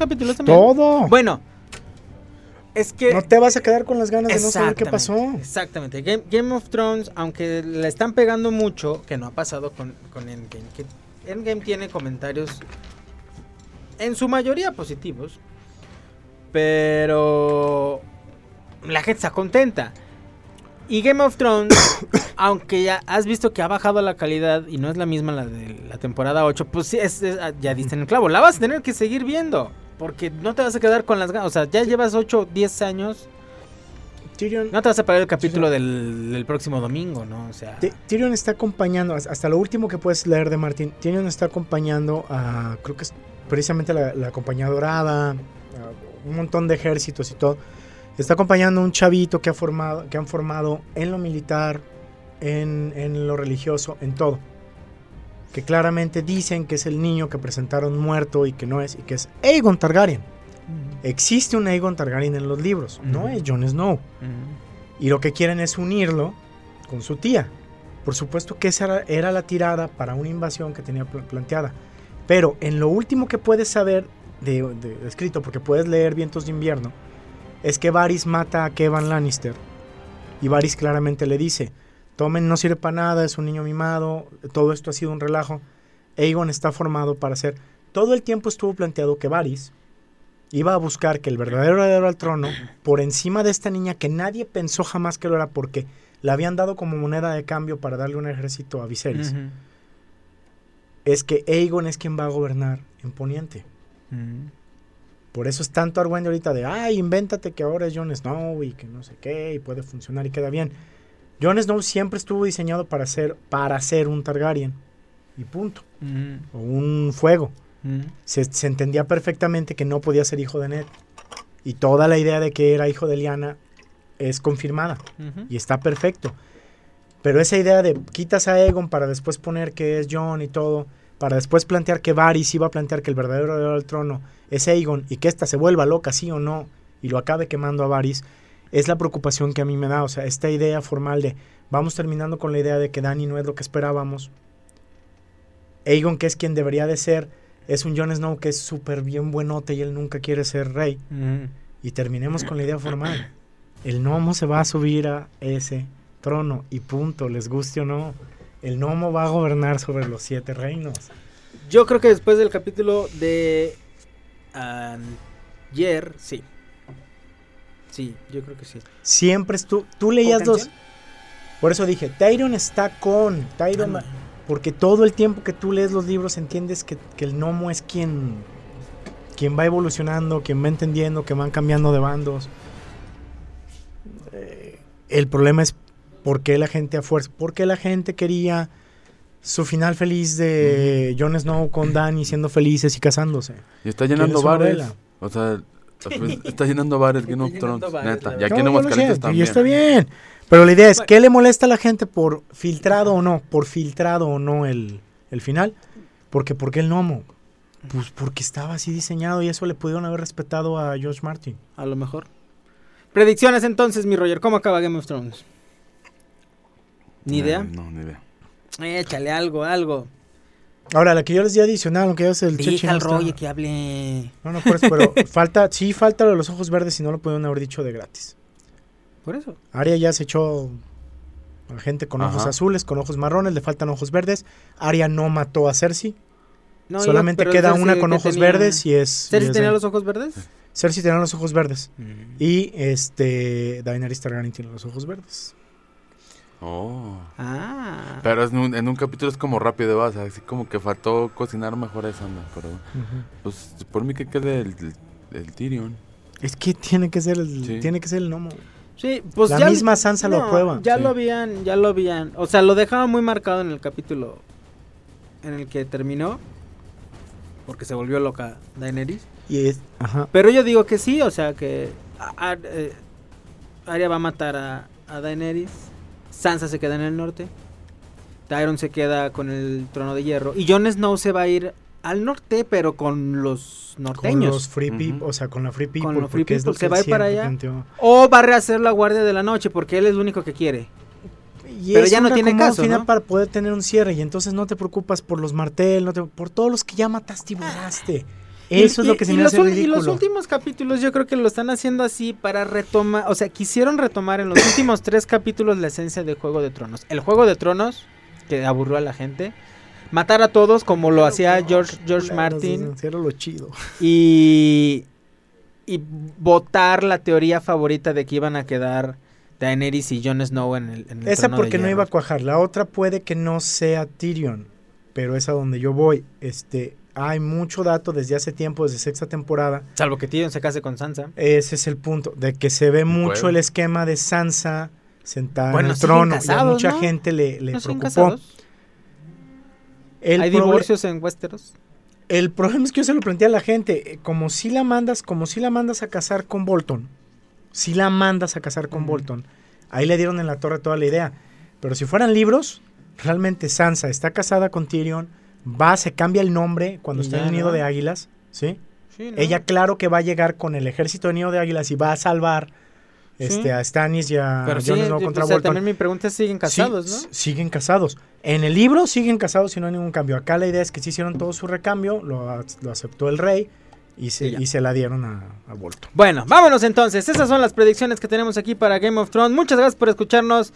Capítulos también. todo. Bueno, es que. No te vas a quedar con las ganas de no saber qué pasó. Exactamente. Game, Game of Thrones, aunque le están pegando mucho, que no ha pasado con, con Endgame, que Endgame tiene comentarios en su mayoría positivos, pero la gente está contenta. Y Game of Thrones, aunque ya has visto que ha bajado la calidad y no es la misma la de la temporada 8, pues sí, es- es- ya diste en el clavo. La vas a tener que seguir viendo. Porque no te vas a quedar con las ganas. O sea, ya llevas 8, 10 años. Tyrion, No te vas a perder el capítulo del, del próximo domingo, ¿no? O sea. Ty- Tyrion está acompañando, hasta lo último que puedes leer de Martín, Tyrion está acompañando a, creo que es precisamente la, la compañía dorada, un montón de ejércitos y todo. Está acompañando a un chavito que, ha formado, que han formado en lo militar, en, en lo religioso, en todo. Que claramente dicen que es el niño que presentaron muerto y que no es, y que es Aegon Targaryen. Existe un Aegon Targaryen en los libros, no es Jon Snow. Y lo que quieren es unirlo con su tía. Por supuesto que esa era, la tirada para una invasión que tenía pl- planteada. Pero en lo último que puedes saber de, de- de escrito, porque puedes leer Vientos de Invierno, es que Varys mata a Kevan Lannister. Y Varys claramente le dice, Tomen no sirve para nada, es un niño mimado, todo esto ha sido un relajo. Aegon está formado para ser... Todo el tiempo estuvo planteado que Varys iba a buscar que el verdadero heredero al trono, por encima de esta niña que nadie pensó jamás que lo era porque la habían dado como moneda de cambio para darle un ejército a Viserys, es que Aegon es quien va a gobernar en Poniente. Por eso es tanto argüende ahorita de, ay, invéntate que ahora es Jon Snow y que no sé qué, y puede funcionar y queda bien. Jon Snow siempre estuvo diseñado para ser, para ser un Targaryen. Y punto. O un fuego. Se, se entendía perfectamente que no podía ser hijo de Ned. Y toda la idea de que era hijo de Lyanna es confirmada. Y está perfecto. Pero esa idea de quitas a Egon para después poner que es Jon y todo, para después plantear que Varys iba a plantear que el verdadero heredero al trono es Aegon y que ésta se vuelva loca, sí o no, y lo acabe quemando a Varys, es la preocupación que a mí me da. O sea, esta idea formal de vamos terminando con la idea de que Dany no es lo que esperábamos. Aegon, que es quien debería de ser, es un Jon Snow que es súper bien buenote y él nunca quiere ser rey. Y terminemos con la idea formal. El gnomo se va a subir a ese trono y punto, les guste o no. El gnomo va a gobernar sobre los siete reinos. Yo creo que después del capítulo de ayer, sí. Sí, yo creo que sí. Siempre estu tú leías dos. Por eso dije, Tyrion está con Tyrion, Ah, porque todo el tiempo que tú lees los libros entiendes que, que el gnomo es quien quien va evolucionando, quien va entendiendo, que van cambiando de bandos. Eh, el problema es por qué la gente a fuerza, por qué la gente quería su final feliz de Jon Snow con Dany siendo felices y casándose. Y está ¿Quién llenando bares. O sea, Pues, está llenando bares Game of Thrones, bares, neta. Y aquí en No, lo Aguascalientes también. Y está bien. Pero la idea es, ¿qué le molesta a la gente por filtrado o no? Por filtrado o no el, el final. Porque, ¿por qué el gnomo? Pues porque estaba así diseñado y eso le pudieron haber respetado a George Martin. A lo mejor. Predicciones entonces, mi Roger. ¿Cómo acaba Game of Thrones? Ni No, idea. No, ni idea. Échale algo, algo. Ahora, la que yo les di adicional, aunque ya es el no al está- Roger que hable. No, no, por eso, pero falta, sí falta lo de los ojos verdes y no lo pudieron haber dicho de gratis. Por eso. Arya ya se echó a gente con ojos azules, con ojos marrones, le faltan ojos verdes. Arya no mató a Cersei. No, Solamente queda Cersei, una con ¿qué ojos tenía? verdes y es... y ¿Cersei es tenía los ojos verdes? Cersei tenía los ojos verdes. Y este Daenerys Targaryen tiene los ojos verdes. Oh. Ah. Pero es en un, en un capítulo es como rápido, vas, así como que faltó cocinar mejor esa onda, pero pues por mí que quede el, el, el Tyrion. Es que tiene que ser el, Sí. tiene que ser el gnomo. Sí, pues La ya- misma Sansa lo aprueba. Ya Sí. lo habían, ya lo habían. O sea, lo dejaban muy marcado en el capítulo en el que terminó. Porque se volvió loca Daenerys. Y es, ajá. Pero yo digo que sí, o sea que a- a- eh, Arya va a matar a, a Daenerys. Sansa se queda en el norte. Tyrion se queda con el trono de hierro. Y Jon Snow se va a ir al norte, pero con los Con norteños. los free people, o sea, con la free people. Con los free porque es lo people, se va a ir para allá. planteó. O va a rehacer la guardia de la noche, porque él es lo único que quiere. Y Pero ya no tiene caso, final ¿no? para poder tener un cierre y entonces no te preocupas por los martel, no te, por todos los que ya mataste y borraste. Eso Y- es lo que se y me hace ul- Y ridículo. los últimos capítulos yo creo que lo están haciendo así para retomar, o sea, quisieron retomar en los últimos tres capítulos la esencia de Juego de Tronos. El Juego de Tronos, que aburrió a la gente, matar a todos como lo hacía George, George Martin Era lo chido. y, y votar la teoría favorita de que iban a quedar Daenerys y Jon Snow en el, en el Esa trono de porque no iba a cuajar. La otra puede que no sea Tyrion, pero es a donde yo voy. Este, hay mucho dato desde hace tiempo, desde sexta temporada. Salvo que Tyrion se case con Sansa. Ese es el punto, de que se ve mucho Bueno. el esquema de Sansa sentada Bueno, en el trono. y a mucha ¿no? gente le, le ¿No siguen preocupó. ¿Hay divorcios en Westeros? El problema es que yo se lo planteé a la gente, eh, como si la mandas, como si la mandas a casar con Bolton, si la mandas a casar con. Bolton, ahí le dieron en la torre toda la idea. Pero si fueran libros, realmente Sansa está casada con Tyrion, va, se cambia el nombre cuando Y está en el nido ¿no? de águilas, ¿sí? Sí, ¿no? Ella claro que va a llegar con el ejército de nido de águilas y va a salvar Sí. este, a Stannis y a Pero sí, Jon Snow yo- contra o sea, Bolton. también mi pregunta es, ¿siguen casados, no? Siguen casados. En el libro siguen casados y no hay ningún cambio. Acá la idea es que sí hicieron todo su recambio, lo, lo aceptó el rey y se, Y se la dieron a, a Bolton. Bueno, vámonos entonces. Esas son las predicciones que tenemos aquí para Game of Thrones. Muchas gracias por escucharnos.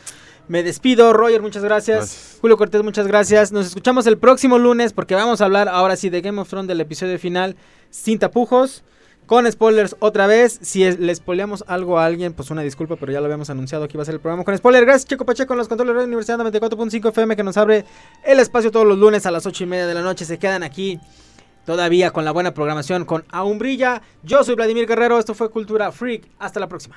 Me despido, Roger, muchas gracias. Gracias. Julio Cortés, muchas gracias. Nos escuchamos el próximo lunes porque vamos a hablar ahora sí de Game of Thrones del episodio final sin tapujos. Con spoilers otra vez. Si es- le spoileamos algo a alguien, pues una disculpa, pero ya lo habíamos anunciado que iba a ser el programa con spoiler. Gracias, Checo Pacheco, en los controles de la Universidad 94.5 FM, que nos abre el espacio todos los lunes a las 8 y media de la noche. Se quedan aquí todavía con la buena programación con Aún Brilla. Yo soy Vladimir Guerrero, esto fue Cultura Freak. Hasta la próxima.